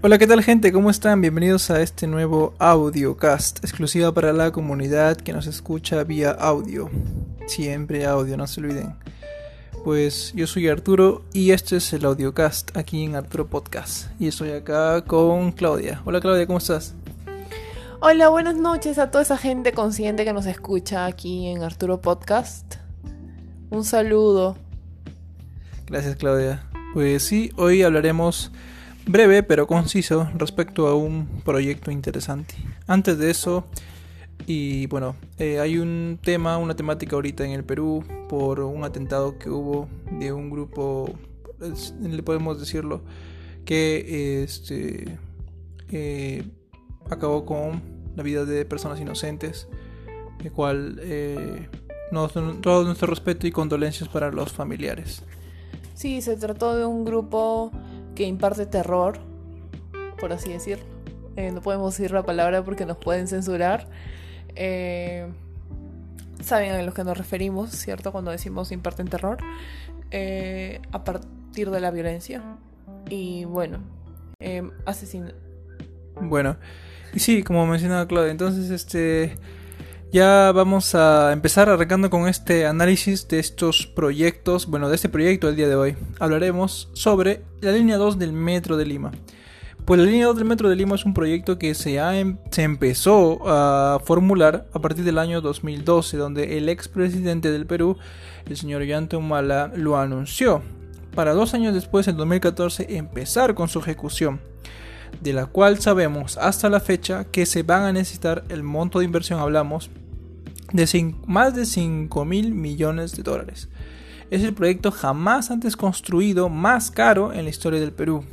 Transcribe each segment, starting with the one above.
Hola, ¿qué tal gente? ¿Cómo están? Bienvenidos a este nuevo audiocast, exclusiva para la comunidad que nos escucha vía audio. Siempre audio, no se olviden. Pues yo soy Arturo y este es el audiocast aquí en Arturo Podcast. Y estoy acá con Claudia. Hola Claudia, ¿cómo estás? Hola, buenas noches a toda esa gente consciente que nos escucha aquí en Arturo Podcast. Un saludo. Gracias Claudia. Pues sí, hoy hablaremos breve pero conciso respecto a un proyecto interesante. Antes de eso, y bueno, eh, hay un tema, una temática ahorita en el Perú por un atentado que hubo de un grupo, le podemos decirlo, que este eh, acabó con la vida de personas inocentes, el cual eh, nos, todo nuestro respeto y condolencias para los familiares. Sí, se trató de un grupo que imparte terror, por así decirlo. Eh, no podemos decir la palabra porque nos pueden censurar. Eh, saben a los que nos referimos, ¿cierto? Cuando decimos imparten terror. Eh, a partir de la violencia. Y bueno, eh, asesino. Bueno, y sí, como mencionaba Claudia, entonces este ya vamos a empezar arrancando con este análisis de estos proyectos, bueno, de este proyecto el día de hoy. Hablaremos sobre la línea 2 del Metro de Lima. Pues la línea 2 del Metro de Lima es un proyecto que se, ha, em, se empezó a formular a partir del año 2012, donde el expresidente del Perú, el señor Ollanta Humala, lo anunció. Para dos años después, en 2014, empezar con su ejecución de la cual sabemos hasta la fecha que se van a necesitar el monto de inversión, hablamos, de más de 5 mil millones de dólares. Es el proyecto jamás antes construido más caro en la historia del Perú.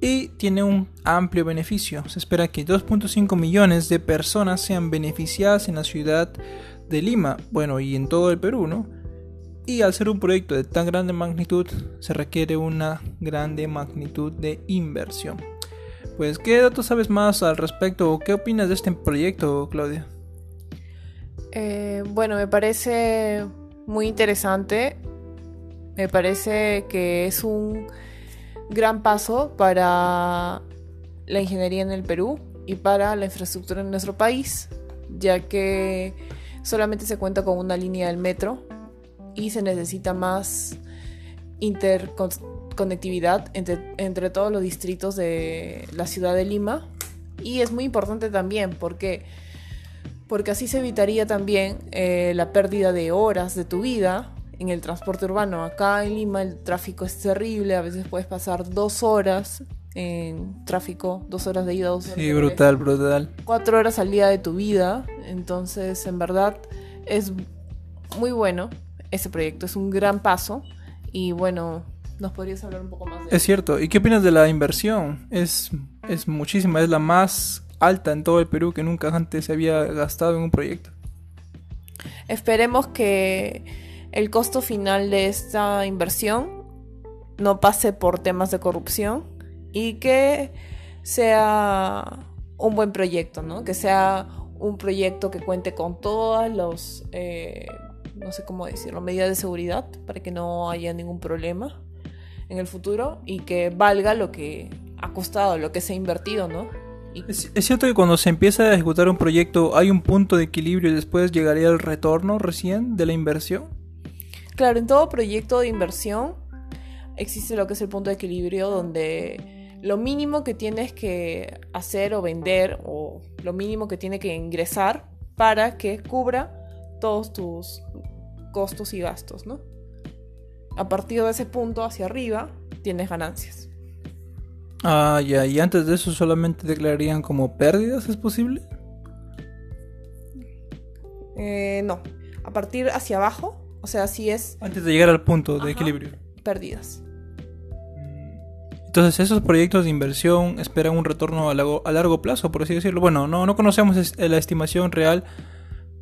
Y tiene un amplio beneficio. Se espera que 2.5 millones de personas sean beneficiadas en la ciudad de Lima, bueno, y en todo el Perú, ¿no? Y al ser un proyecto de tan grande magnitud, se requiere una grande magnitud de inversión. Pues, ¿qué datos sabes más al respecto o qué opinas de este proyecto, Claudia? Eh, bueno, me parece muy interesante. Me parece que es un gran paso para la ingeniería en el Perú y para la infraestructura en nuestro país, ya que solamente se cuenta con una línea del metro y se necesita más interconectividad entre, entre todos los distritos de la ciudad de Lima. Y es muy importante también porque porque así se evitaría también eh, la pérdida de horas de tu vida en el transporte urbano. Acá en Lima el tráfico es terrible, a veces puedes pasar dos horas en tráfico, dos horas de ida, dos horas Sí, brutal, brutal. Cuatro horas al día de tu vida, entonces en verdad es muy bueno ese proyecto, es un gran paso y bueno, nos podrías hablar un poco más de Es cierto, ¿y qué opinas de la inversión? Es, es muchísima, es la más alta en todo el Perú que nunca antes se había gastado en un proyecto. Esperemos que el costo final de esta inversión no pase por temas de corrupción y que sea un buen proyecto, ¿no? Que sea un proyecto que cuente con todas los, eh, no sé cómo decirlo, medidas de seguridad para que no haya ningún problema en el futuro y que valga lo que ha costado, lo que se ha invertido, ¿no? Es, cierto que cuando se empieza a ejecutar un proyecto hay un punto de equilibrio y después llegaría el retorno recién de la inversión. Claro, en todo proyecto de inversión existe lo que es el punto de equilibrio donde lo mínimo que tienes que hacer o vender o lo mínimo que tiene que ingresar para que cubra todos tus costos y gastos, ¿no? A partir de ese punto hacia arriba tienes ganancias. Ah, ya, y antes de eso solamente declararían como pérdidas, ¿es posible? Eh, no, a partir hacia abajo, o sea, si es... Antes de llegar al punto de Ajá, equilibrio. Pérdidas. Entonces, esos proyectos de inversión esperan un retorno a largo, a largo plazo, por así decirlo. Bueno, no, no conocemos la estimación real,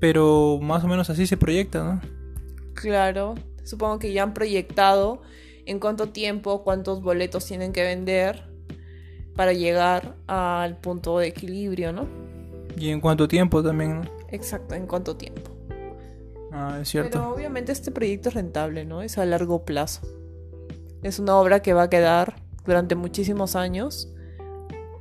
pero más o menos así se proyecta, ¿no? Claro, supongo que ya han proyectado en cuánto tiempo, cuántos boletos tienen que vender para llegar al punto de equilibrio, ¿no? Y en cuánto tiempo también, ¿no? Exacto, en cuánto tiempo. Ah, es cierto. Pero obviamente este proyecto es rentable, ¿no? Es a largo plazo. Es una obra que va a quedar durante muchísimos años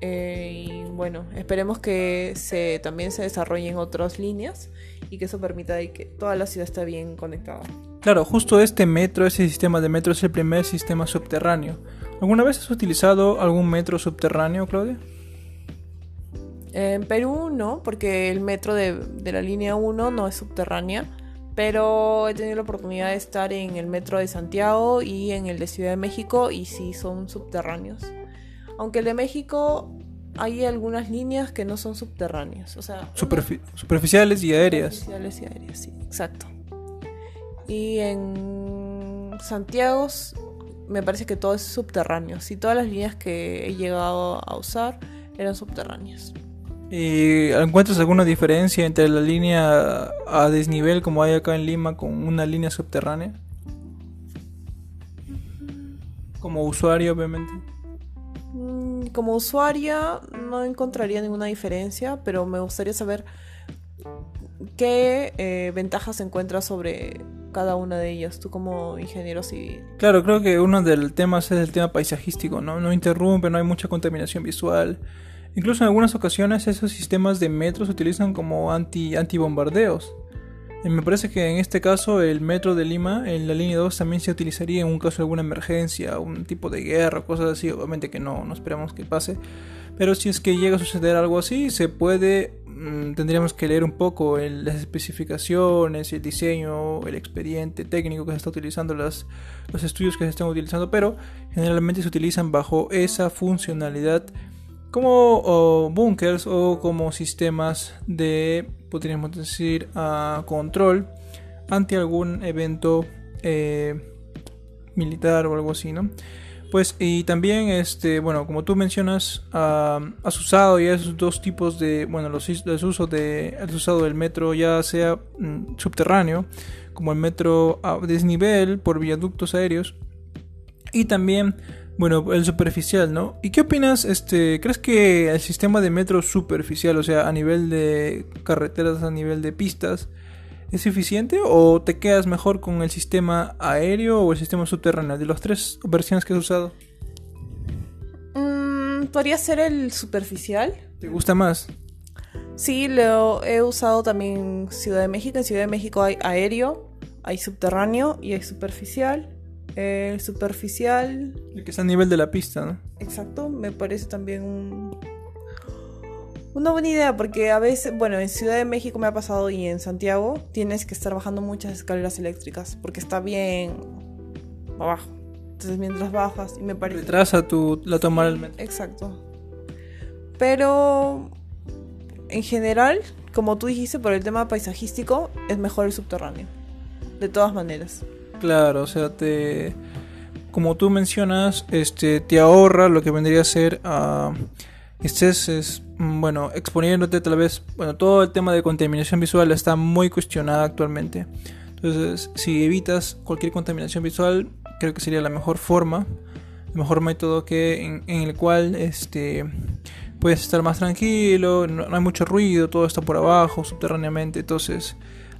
Eh, y bueno, esperemos que se, también se desarrollen otras líneas y que eso permita de que toda la ciudad esté bien conectada. Claro, justo este metro, ese sistema de metro es el primer sistema subterráneo. ¿Alguna vez has utilizado algún metro subterráneo, Claudia? En Perú no, porque el metro de, de la línea 1 no es subterránea, pero he tenido la oportunidad de estar en el metro de Santiago y en el de Ciudad de México y sí son subterráneos. Aunque el de México hay algunas líneas que no son subterráneas, o sea, Superfi- superficiales y aéreas. Superficiales y aéreas, sí, exacto. Y en Santiago me parece que todo es subterráneo. Sí, todas las líneas que he llegado a usar eran subterráneas. ¿Y encuentras alguna diferencia entre la línea a desnivel como hay acá en Lima con una línea subterránea? Como usuario, obviamente. Mm, Como usuaria no encontraría ninguna diferencia, pero me gustaría saber qué eh, ventajas encuentras sobre cada una de ellas, tú como ingeniero civil. Claro, creo que uno de los temas es el tema paisajístico, ¿no? No interrumpe, no hay mucha contaminación visual. Incluso en algunas ocasiones esos sistemas de metro se utilizan como anti antibombardeos. Y me parece que en este caso el metro de Lima, en la línea 2, también se utilizaría en un caso de alguna emergencia, un tipo de guerra, cosas así. Obviamente que no, no esperamos que pase. Pero si es que llega a suceder algo así, se puede, mm, tendríamos que leer un poco las especificaciones, el diseño, el expediente técnico que se está utilizando, los estudios que se están utilizando, pero generalmente se utilizan bajo esa funcionalidad como bunkers o como sistemas de, podríamos decir, ah, control ante algún evento eh, militar o algo así, ¿no? Pues y también, este, bueno, como tú mencionas, ah, has usado ya esos dos tipos de, bueno, los usos de, has usado el metro ya sea mm, subterráneo, como el metro a desnivel por viaductos aéreos, y también, bueno, el superficial, ¿no? ¿Y qué opinas, este, crees que el sistema de metro superficial, o sea, a nivel de carreteras, a nivel de pistas, ¿Es eficiente o te quedas mejor con el sistema aéreo o el sistema subterráneo? De las tres versiones que has usado, Mm, Podría ser el superficial. ¿te gusta más? Sí, lo he usado también en Ciudad de México. En Ciudad de México hay aéreo, hay subterráneo y hay superficial. El superficial, El que está a nivel de la pista, ¿no? exacto, me parece también un- una buena idea porque a veces, bueno, en Ciudad de México me ha pasado y en Santiago tienes que estar bajando muchas escaleras eléctricas porque está bien abajo. Entonces mientras bajas y me parece... Retrasa tu, la toma del metro. Exacto. Pero en general, como tú dijiste, por el tema paisajístico, es mejor el subterráneo. De todas maneras. Claro, o sea, te... Como tú mencionas, este, te ahorra lo que vendría a ser... ah, estés, es, mm, bueno, exponiéndote tal vez... Bueno, todo el tema de contaminación visual está muy cuestionado actualmente. Entonces, si evitas cualquier contaminación visual, creo que sería la mejor forma, el mejor método que en, en el cual este puedes estar más tranquilo, no, no hay mucho ruido, todo está por abajo, subterráneamente, entonces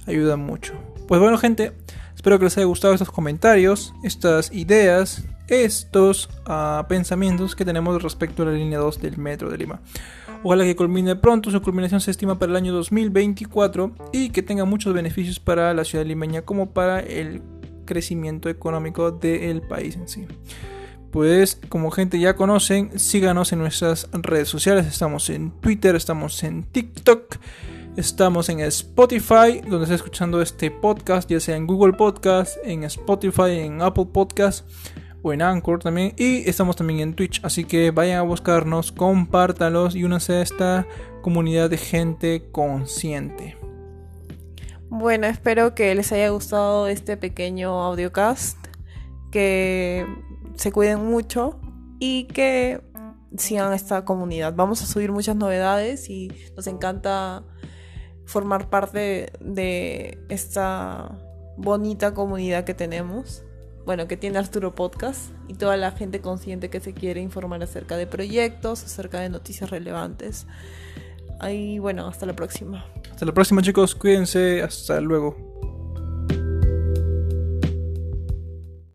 ayuda mucho. Pues bueno, gente, espero que les haya gustado estos comentarios, estas ideas, estos ah, pensamientos que tenemos respecto a la línea 2 del metro de Lima. Ojalá que culmine pronto, su culminación se estima para el año 2024 y que tenga muchos beneficios para la ciudad limeña como para el crecimiento económico del país en sí. Pues como gente ya conocen, síganos en nuestras redes sociales, estamos en Twitter, estamos en TikTok, estamos en Spotify, donde está escuchando este podcast, ya sea en Google Podcast, en Spotify, en Apple Podcast o en Anchor también. Y estamos también en Twitch. Así que vayan a buscarnos, compártalos y únanse a esta comunidad de gente consciente. Bueno, espero que les haya gustado este pequeño audiocast. Que se cuiden mucho y que sigan esta comunidad. Vamos a subir muchas novedades y nos encanta formar parte de esta bonita comunidad que tenemos. Bueno, que tiene Arturo Podcast y toda la gente consciente que se quiere informar acerca de proyectos, acerca de noticias relevantes. Ahí, bueno, hasta la próxima. Hasta la próxima chicos, cuídense, hasta luego.